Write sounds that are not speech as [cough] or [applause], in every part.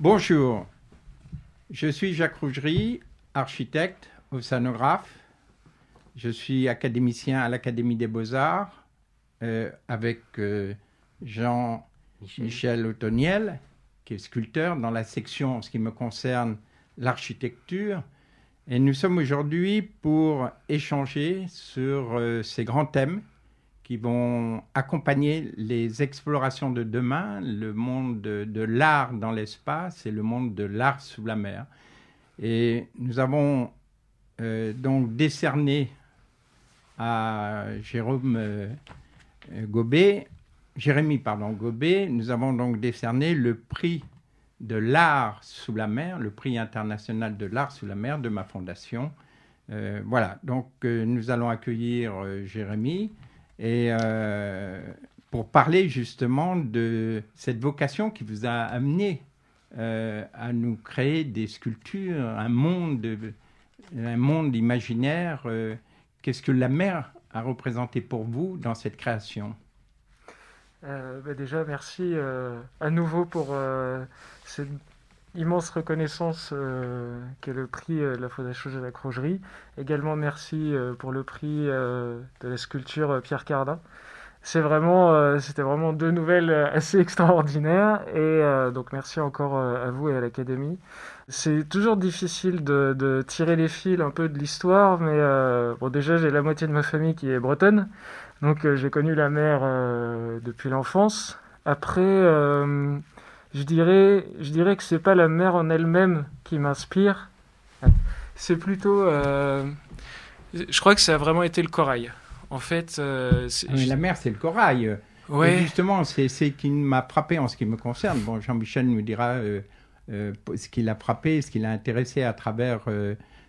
Bonjour, je suis Jacques Rougerie, architecte, océanographe. Je suis académicien à l'Académie des Beaux-Arts euh, avec euh, Jean-Michel Otoniel, qui est sculpteur dans la section, en ce qui me concerne, l'architecture. Et nous sommes aujourd'hui pour échanger sur euh, ces grands thèmes qui vont accompagner les explorations de demain, le monde de, l'art dans l'espace et le monde de l'art sous la mer. Et nous avons euh, donc décerné à Jérôme euh, Gobet, Jérémy pardon, Gobet, nous avons donc décerné le prix de l'art sous la mer, le prix international de l'art sous la mer de ma fondation. Euh, voilà, donc nous allons accueillir Jérémy et euh, pour parler justement de cette vocation qui vous a amené euh, à nous créer des sculptures, un monde, un monde imaginaire. Euh, qu'est-ce que la mer a représenté pour vous dans cette création? Bah Déjà, merci à nouveau pour cette immense reconnaissance qu'est le prix de la Fondation de la Crogerie. Également, merci pour le prix de la sculpture Pierre Cardin. C'est vraiment, c'était vraiment deux nouvelles assez [laughs] extraordinaires et donc merci encore à vous et à l'Académie. C'est toujours difficile de, de, tirer les fils un peu de l'histoire, mais bon déjà j'ai la moitié de ma famille qui est bretonne, donc j'ai connu la mer depuis l'enfance. Après, je dirais, je dirais que c'est pas la mer en elle-même qui m'inspire. C'est plutôt, euh, je crois que ça a vraiment été le corail. En fait, euh, ah, la mer, c'est le corail. Ouais. justement, c'est ce qui m'a frappé en ce qui me concerne. Bon, Jean-Michel nous dira euh, ce qui l'a frappé, ce qui l'a intéressé à travers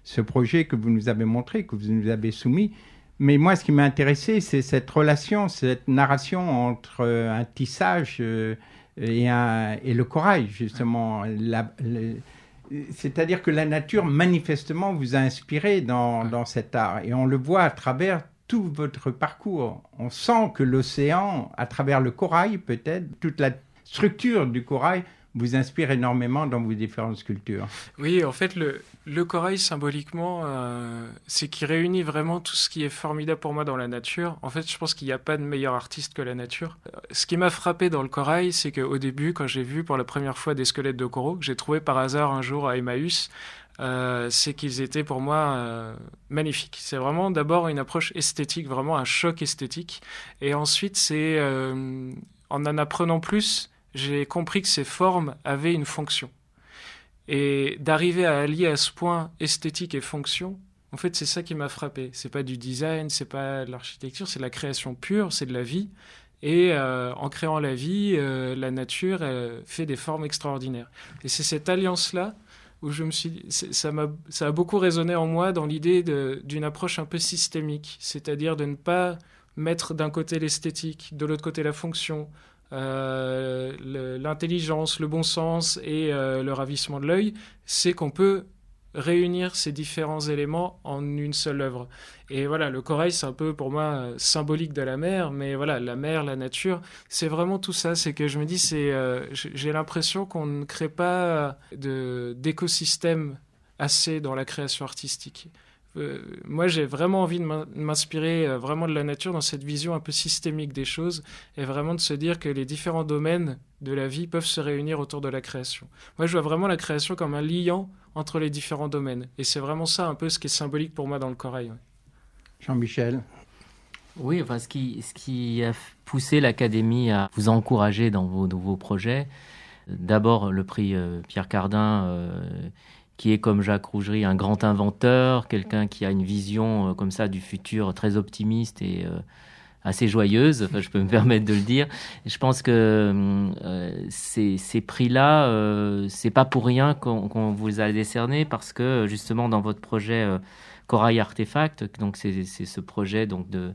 ce projet que vous nous avez montré, que vous nous avez soumis. Mais moi, ce qui m'a intéressé, c'est cette relation, cette narration entre un tissage et, le corail, justement. C'est-à-dire que la nature, manifestement, vous a inspiré dans, dans, cet art. Et on le voit à travers tout votre parcours. On sent que l'océan, à travers le corail peut-être, toute la structure du corail vous inspire énormément dans vos différentes sculptures. Oui, en fait, le, corail, symboliquement, euh, c'est qui réunit vraiment tout ce qui est formidable pour moi dans la nature. En fait, je pense qu'il n'y a pas de meilleur artiste que la nature. Ce qui m'a frappé dans le corail, c'est qu'au début, quand j'ai vu pour la première fois des squelettes de coraux, que j'ai trouvé par hasard un jour à Emmaüs, euh, c'est qu'ils étaient pour moi euh, magnifiques. C'est vraiment d'abord une approche esthétique, vraiment un choc esthétique. Et ensuite, c'est en en apprenant plus, j'ai compris que ces formes avaient une fonction. Et d'arriver à allier à ce point esthétique et fonction, en fait, c'est ça qui m'a frappé. C'est pas du design, c'est pas de l'architecture, c'est de la création pure, c'est de la vie. Et euh, en créant la vie, euh, la nature fait des formes extraordinaires. Et c'est cette alliance-là où je me suis, ça m'a, ça a beaucoup résonné en moi dans l'idée d'une approche un peu systémique, c'est-à-dire de ne pas mettre d'un côté l'esthétique, de l'autre côté la fonction, euh, l'intelligence, le, bon sens et euh, le ravissement de l'œil, c'est qu'on peut réunir ces différents éléments en une seule œuvre. Et voilà, le corail, c'est un peu pour moi symbolique de la mer, mais voilà, la mer, la nature, c'est vraiment tout ça. C'est que je me dis, euh, j'ai l'impression qu'on ne crée pas d'écosystème assez dans la création artistique. Euh, moi, j'ai vraiment envie de m'inspirer euh, vraiment de la nature dans cette vision un peu systémique des choses et vraiment de se dire que les différents domaines de la vie peuvent se réunir autour de la création. Moi, je vois vraiment la création comme un liant entre les différents domaines. Et c'est vraiment ça un peu ce qui est symbolique pour moi dans le corail. Jean-Michel Oui, enfin, ce qui, ce qui a poussé l'Académie à vous encourager dans vos nouveaux projets, d'abord le prix euh, Pierre Cardin qui est comme Jacques Rougerie un grand inventeur, quelqu'un qui a une vision euh, comme ça du futur très optimiste et euh, assez joyeuse, enfin, je peux me permettre de le dire. je pense que euh, ces, ces prix-là, c'est pas pour rien qu'on vous a décerné parce que justement dans votre projet Corail Artefact, donc c'est ce projet donc de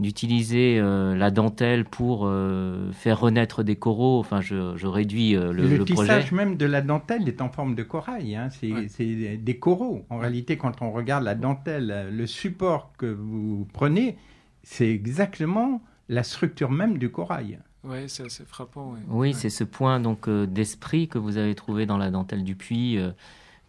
d'utiliser euh, la dentelle pour euh, faire renaître des coraux. Enfin, je, réduis euh, le, le, tissage même de la dentelle est en forme de corail. Hein. C'est des coraux. En réalité, quand on regarde la dentelle, le support que vous prenez, c'est exactement la structure même du corail. Ouais, c'est assez frappant. Oui, c'est ce point donc d'esprit que vous avez trouvé dans la dentelle du puits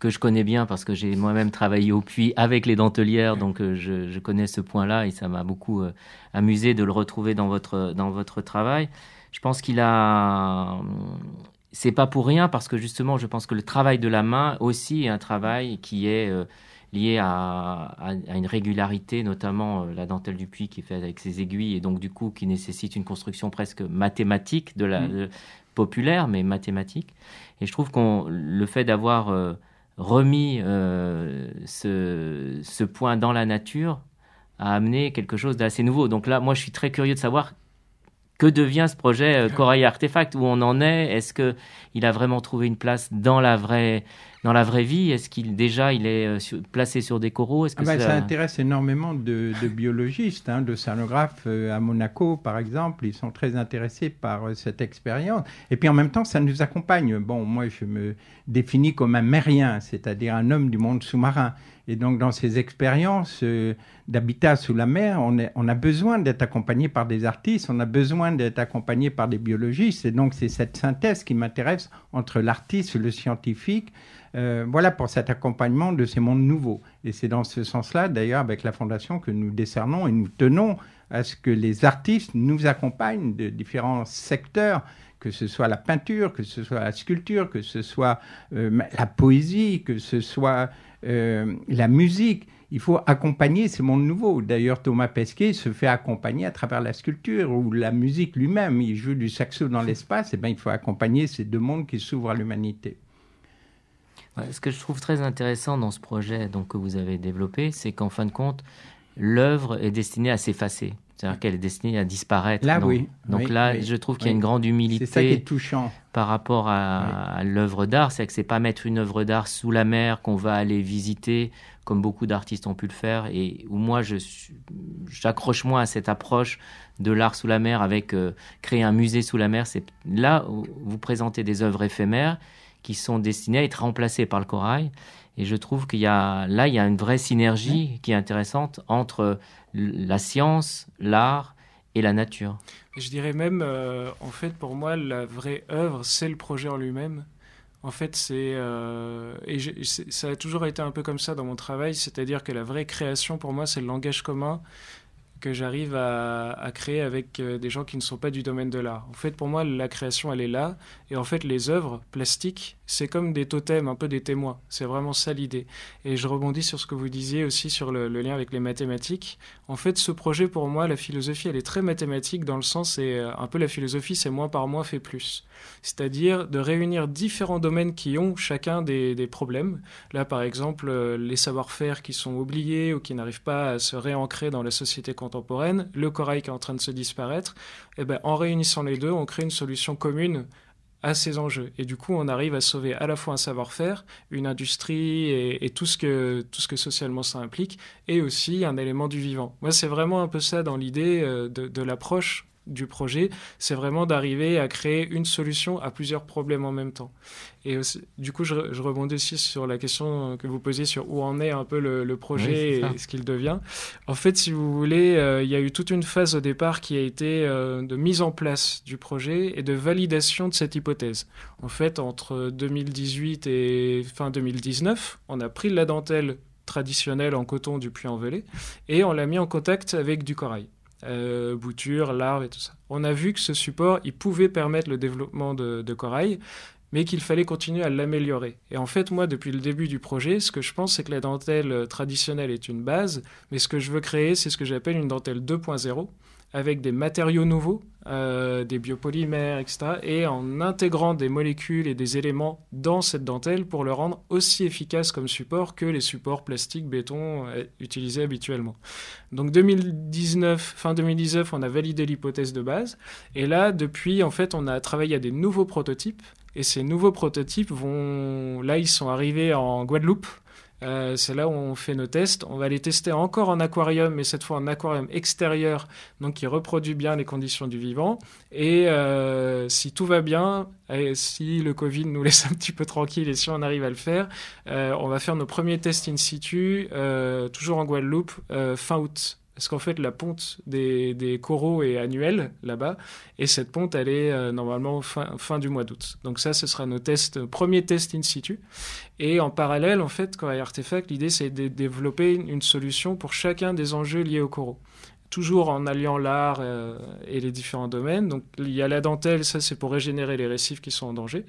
que je connais bien parce que j'ai moi-même travaillé au puits avec les dentelières, donc euh, je, connais ce point-là et ça m'a beaucoup euh, amusé de le retrouver dans votre, dans votre travail. Je pense qu'il a. C'est pas pour rien parce que justement, je pense que le travail de la main aussi est un travail qui est euh, lié à, à, une régularité, notamment la dentelle du puits qui est faite avec ses aiguilles et donc du coup qui nécessite une construction presque mathématique de la mmh. populaire mais mathématique. Et je trouve qu'on le fait d'avoir remis euh, ce, ce, point dans la nature a amené quelque chose d'assez nouveau. Donc là, moi, je suis très curieux de savoir que devient ce projet euh, Corail Artefact, où on en est. Est-ce que il a vraiment trouvé une place dans la vraie dans la vraie vie Est-ce qu'il déjà il est euh, placé sur des coraux? Que ah bah, ça... intéresse énormément de, biologistes, hein, de scénographes à Monaco par exemple. Ils sont très intéressés par cette expérience. Et puis en même temps, ça nous accompagne. Bon, moi je me définis comme un mérien, c'est-à-dire un homme du monde sous-marin. Et donc, dans ces expériences euh, d'habitat sous la mer, on, on a besoin d'être accompagné par des artistes, on a besoin d'être accompagné par des biologistes. Et donc, c'est cette synthèse qui m'intéresse entre l'artiste le scientifique. Euh, voilà pour cet accompagnement de ces mondes nouveaux. Et c'est dans ce sens-là, d'ailleurs, avec la Fondation, que nous décernons et nous tenons à ce que les artistes nous accompagnent de différents secteurs que ce soit la peinture, que ce soit la sculpture, que ce soit euh, la poésie, que ce soit euh, la musique. Il faut accompagner ces mondes nouveaux. D'ailleurs, Thomas Pesquet se fait accompagner à travers la sculpture ou la musique lui-même. Il joue du saxo dans l'espace. Et eh bien, il faut accompagner ces deux mondes qui s'ouvrent à l'humanité. Ce que je trouve très intéressant dans ce projet donc, que vous avez développé, c'est qu'en fin de compte, l'œuvre est destinée à s'effacer. C'est-à-dire qu'elle est destinée à disparaître. Là, oui. Donc là, je trouve qu'il y a une grande humilité. C'est ça qui est touchant. Par rapport à, l'œuvre d'art, c'est que c'est pas mettre une œuvre d'art sous la mer qu'on va aller visiter, comme beaucoup d'artistes ont pu le faire, et où moi, je j'accroche moins à cette approche de l'art sous la mer avec euh, créer un musée sous la mer. C'est là où vous présentez des œuvres éphémères qui sont destinées à être remplacées par le corail. Et je trouve qu'il y a là, il y a une vraie synergie qui est intéressante entre la science, l'art et la nature. Je dirais même, euh, en fait, pour moi, la vraie œuvre, c'est le projet en lui-même. En fait, c'est euh, et ça a toujours été un peu comme ça dans mon travail, c'est-à-dire que la vraie création pour moi, c'est le langage commun, que j'arrive à, créer avec euh, des gens qui ne sont pas du domaine de l'art. En fait, pour moi, la création, elle est là. Et en fait, les œuvres plastiques, c'est comme des totems, un peu des témoins. C'est vraiment ça l'idée. Et je rebondis sur ce que vous disiez aussi sur le, lien avec les mathématiques. En fait, ce projet, pour moi, la philosophie, elle est très mathématique dans le sens, c'est euh, un peu la philosophie, c'est moins par moins fait plus. C'est-à-dire de réunir différents domaines qui ont chacun des, des problèmes. Là, par exemple, euh, les savoir-faire qui sont oubliés ou qui n'arrivent pas à se réancrer dans la société contemporaine, le corail qui est en train de se disparaître. Et eh ben, en réunissant les deux, on crée une solution commune à ces enjeux. Et du coup, on arrive à sauver à la fois un savoir-faire, une industrie et, tout, ce que, socialement ça implique, et aussi un élément du vivant. Moi, c'est vraiment un peu ça dans l'idée euh, de l'approche du projet, c'est vraiment d'arriver à créer une solution à plusieurs problèmes en même temps. Et du coup, je, rebondis aussi sur la question que vous posiez sur où en est un peu le, projet et ce qu'il devient. En fait, si vous voulez, euh, il y a eu toute une phase au départ qui a été euh, de mise en place du projet et de validation de cette hypothèse. En fait, entre 2018 et fin 2019, on a pris la dentelle traditionnelle en coton du Puy-en-Velay et on l'a mis en contact avec du corail euh, boutures, larves et tout ça. On a vu que ce support, il pouvait permettre le développement de, de corail, mais qu'il fallait continuer à l'améliorer. Et en fait, moi, depuis le début du projet, ce que je pense, c'est que la dentelle traditionnelle est une base, mais ce que je veux créer, c'est ce que j'appelle une dentelle 2.0, avec des matériaux nouveaux, euh, des biopolymères, etc., et en intégrant des molécules et des éléments dans cette dentelle pour le rendre aussi efficace comme support que les supports plastiques, béton euh, utilisés habituellement. Donc 2019, fin 2019, on a validé l'hypothèse de base, et là, depuis, en fait, on a travaillé à des nouveaux prototypes, et ces nouveaux prototypes vont, là, ils sont arrivés en Guadeloupe, euh, c'est là où on fait nos tests. On va les tester encore en aquarium, mais cette fois en aquarium extérieur, donc qui reproduit bien les conditions du vivant. Et euh, si tout va bien, et si le Covid nous [laughs] laisse un petit peu tranquille et si on arrive à le faire, euh, on va faire nos premiers tests in situ, toujours en Guadeloupe, fin août Parce qu'en fait, la ponte des, coraux est annuelle là-bas, et cette ponte, elle est euh, normalement fin, du mois d'août. Donc ça, ce sera nos tests, premiers tests in situ. Et en parallèle, en fait, Corail Artefact, l'idée, c'est de développer une solution pour chacun des enjeux liés aux coraux toujours en alliant l'art euh, et les différents domaines. Donc il y a la dentelle, ça c'est pour régénérer les récifs qui sont en danger,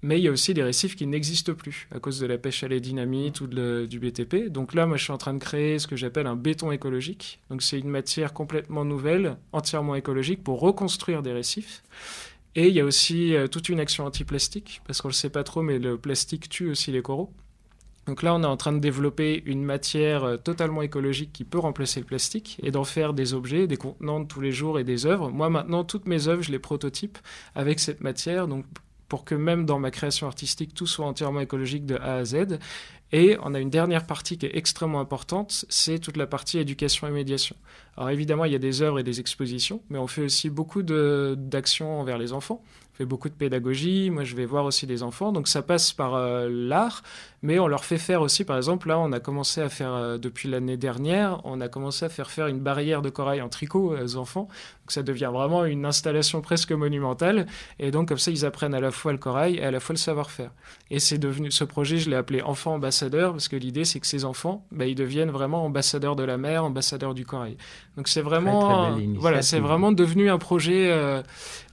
mais il y a aussi des récifs qui n'existent plus à cause de la pêche à la dynamite ou du BTP. Donc là, moi je suis en train de créer ce que j'appelle un béton écologique. Donc c'est une matière complètement nouvelle, entièrement écologique pour reconstruire des récifs. Et il y a aussi euh, toute une action anti-plastique, parce qu'on ne le sait pas trop, mais le plastique tue aussi les coraux. Donc là, on est en train de développer une matière euh, totalement écologique qui peut remplacer le plastique et d'en faire des objets, des contenants de tous les jours et des œuvres. Moi, maintenant, toutes mes œuvres, je les prototype avec cette matière, donc pour que même dans ma création artistique, tout soit entièrement écologique de A à Z. Et on a une dernière partie qui est extrêmement importante, c'est toute la partie éducation et médiation. Alors évidemment, il y a des œuvres et des expositions, mais on fait aussi beaucoup d'actions envers les enfants fait beaucoup de pédagogie. Moi, je vais voir aussi des enfants. Donc, ça passe par euh, l'art, mais on leur fait faire aussi, par exemple, là, on a commencé à faire, euh, depuis l'année dernière, on a commencé à faire faire une barrière de corail en tricot aux enfants. Donc, ça devient vraiment une installation presque monumentale. Et donc, comme ça, ils apprennent à la fois le corail et à la fois le savoir-faire. Et c'est devenu, ce projet, je l'ai appelé Enfant Ambassadeur, parce que l'idée, c'est que ces enfants, bah, ils deviennent vraiment ambassadeurs de la mer, ambassadeurs du corail. Donc, c'est vraiment, voilà, c'est vraiment devenu un projet, euh,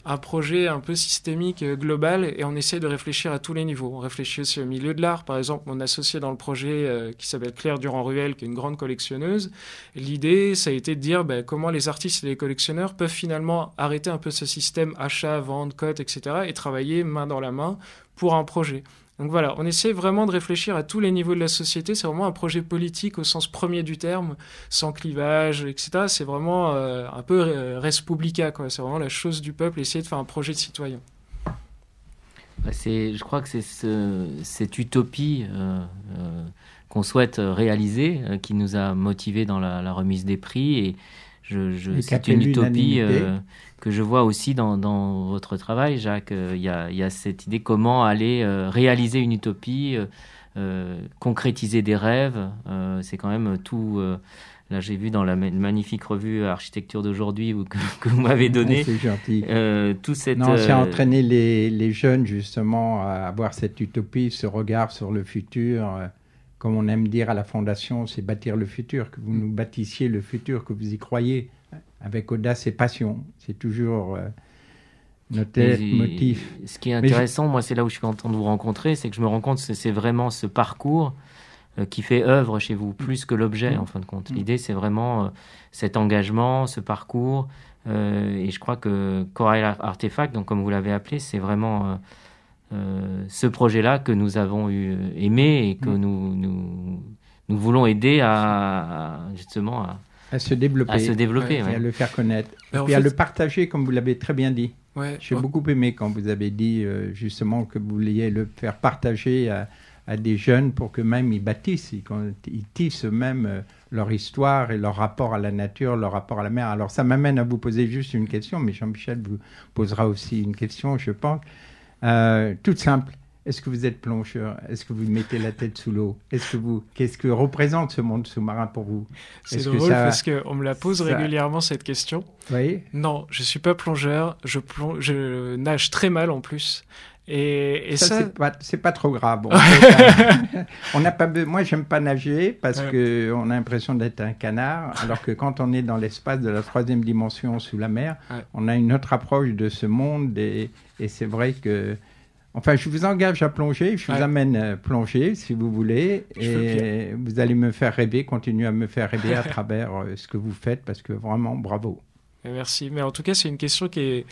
un projet un peu systémique, euh, global, et on essaie de réfléchir à tous les niveaux. On réfléchit aussi au milieu de l'art. Par exemple, mon associé dans le projet euh, qui s'appelle Claire Durand-Ruel, qui est une grande collectionneuse, l'idée, ça a été de dire ben, comment les artistes et les collectionneurs peuvent finalement arrêter un peu ce système achat, vente, cote, etc., et travailler main dans la main pour un projet. Donc voilà, on essaie vraiment de réfléchir à tous les niveaux de la société. C'est vraiment un projet politique au sens premier du terme, sans clivage, etc. C'est vraiment euh, un peu euh, res publica, quoi. C'est vraiment la chose du peuple, essayer de faire un projet de citoyen. Bah, je crois que c'est cette utopie euh, qu'on souhaite réaliser qui nous a motivés dans la, la, remise des prix. Et je, je c'est une utopie que je vois aussi dans, dans votre travail, Jacques. Euh, il y, a, y, a, cette idée comment aller euh, réaliser une utopie, euh, concrétiser des rêves. c'est quand même tout. Là, j'ai vu dans la magnifique revue Architecture d'aujourd'hui que, [laughs] que, vous m'avez donné. c'est gentil. tout cette, non, c'est entraîner les, les, jeunes justement à avoir cette utopie, ce regard sur le futur. Comme on aime dire à la Fondation, c'est bâtir le futur, que vous nous bâtissiez le futur, que vous y croyez avec audace et passion. C'est toujours euh, notre motif. Ce qui est intéressant, moi, c'est là où je suis content de vous rencontrer, c'est que je me rends compte que c'est vraiment ce parcours euh, qui fait œuvre chez vous, plus que l'objet, en fin de compte. Mm. L'idée, c'est vraiment euh, cet engagement, ce parcours. et je crois que Corail Artefact, donc comme vous l'avez appelé, c'est vraiment ce projet-là que nous avons eu, aimé et que mm. nous, nous, nous, voulons aider à, à justement à, à se développer. À se développer, Et à le faire connaître. et à le partager, comme vous l'avez très bien dit. Ouais, J'ai beaucoup aimé quand vous avez dit euh, justement que vous vouliez le faire partager à, à, des jeunes pour que même ils bâtissent, ils, ils tissent même euh, leur histoire et leur rapport à la nature, leur rapport à la mer. Alors ça m'amène à vous poser juste une question, mais Jean-Michel vous posera aussi une question, je pense, euh, toute simple. Est-ce que vous êtes plongeur? Est-ce que vous mettez la tête sous l'eau? Est-ce que vous Qu'est-ce que représente ce monde sous-marin pour vous? C'est drôle parce qu'on me la pose régulièrement cette question. Oui. Non, je suis pas plongeur. Je plonge, je nage très mal en plus. Et, et ça, c'est pas, pas, trop grave. on [laughs] [laughs] n'a pas, moi, j'aime pas nager parce que on a l'impression d'être un canard, alors que quand on est dans l'espace de la troisième dimension sous la mer, on a une autre approche de ce monde et, et c'est vrai que Enfin, je vous engage à plonger, je vous amène euh, plonger si vous voulez, et vous allez me faire rêver, continuer à me faire rêver à [laughs] travers euh, ce que vous faites, parce que vraiment, bravo. Merci. Mais en tout cas, c'est une question qui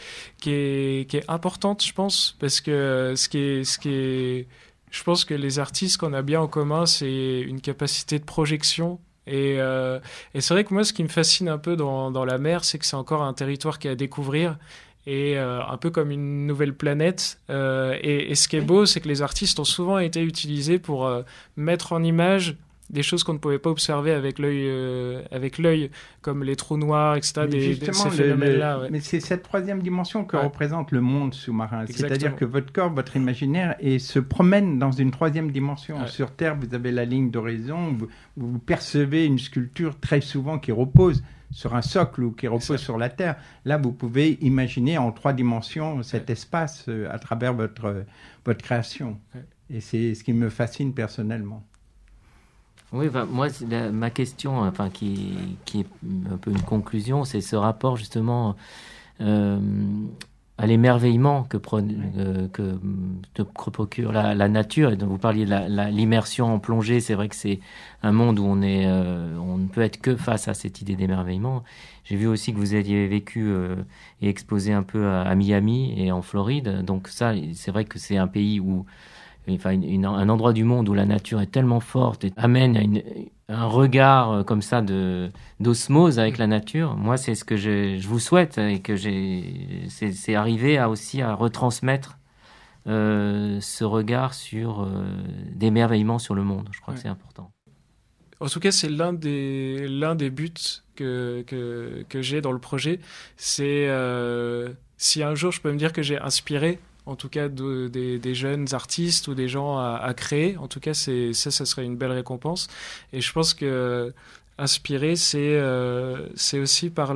est, importante, je pense, parce que ce qui est, ce qui est, je pense que les artistes qu'on a bien en commun, c'est une capacité de projection. Et, euh, et c'est vrai que moi, ce qui me fascine un peu dans, la mer, c'est que c'est encore un territoire qui est à découvrir et euh, un peu comme une nouvelle planète. Euh, et, ce qui est beau, c'est que les artistes ont souvent été utilisés pour euh, mettre en image des choses qu'on ne pouvait pas observer avec l'œil, avec l'œil, comme les trous noirs, etc. Des, ces phénomènes-là. Mais c'est cette troisième dimension que représente le monde sous-marin. C'est-à-dire que votre corps, votre imaginaire, et se promène dans une troisième dimension. Sur Terre, vous avez la ligne d'horizon, vous, vous percevez une sculpture très souvent qui repose sur un socle ou qui repose sur la terre. Là, vous pouvez imaginer en trois dimensions cet espace euh, à travers votre, votre création. Et c'est ce qui me fascine personnellement. Oui, moi, ma question, enfin, qui, qui, est un peu une conclusion, c'est ce rapport justement euh, à l'émerveillement que, euh, que, que, procure la, nature. Et dont vous parliez de l'immersion en plongée, c'est vrai que c'est un monde où on, est, euh, on ne peut être que face à cette idée d'émerveillement. J'ai vu aussi que vous aviez vécu et exposé un peu à, Miami et en Floride. Donc ça, c'est vrai que c'est un pays où enfin, un endroit du monde où la nature est tellement forte et amène à une, un regard euh, comme ça de d'osmose avec la nature. Moi, c'est ce que je, je, vous souhaite et que j'ai, c'est arriver à aussi à retransmettre euh, ce regard sur euh, d'émerveillement sur le monde. Je crois que c'est important. En tout cas, c'est l'un des l'un des buts que que, que j'ai dans le projet. C'est euh, si un jour je peux me dire que j'ai inspiré en tout cas des, jeunes artistes ou des gens à, créer. En tout cas, ça, ça serait une belle récompense. Et je pense que inspirer, c'est euh, aussi par,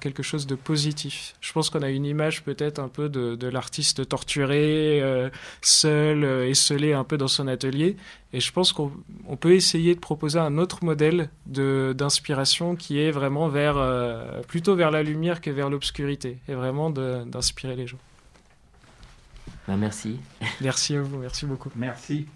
quelque chose de positif. Je pense qu'on a une image peut-être un peu de, l'artiste torturé, euh, seul, euh, esselé un peu dans son atelier. Et je pense qu'on on peut essayer de proposer un autre modèle d'inspiration qui est vraiment vers, euh, plutôt vers la lumière que vers l'obscurité, et vraiment d'inspirer les gens. Ben, merci. Merci à vous, merci beaucoup. Merci.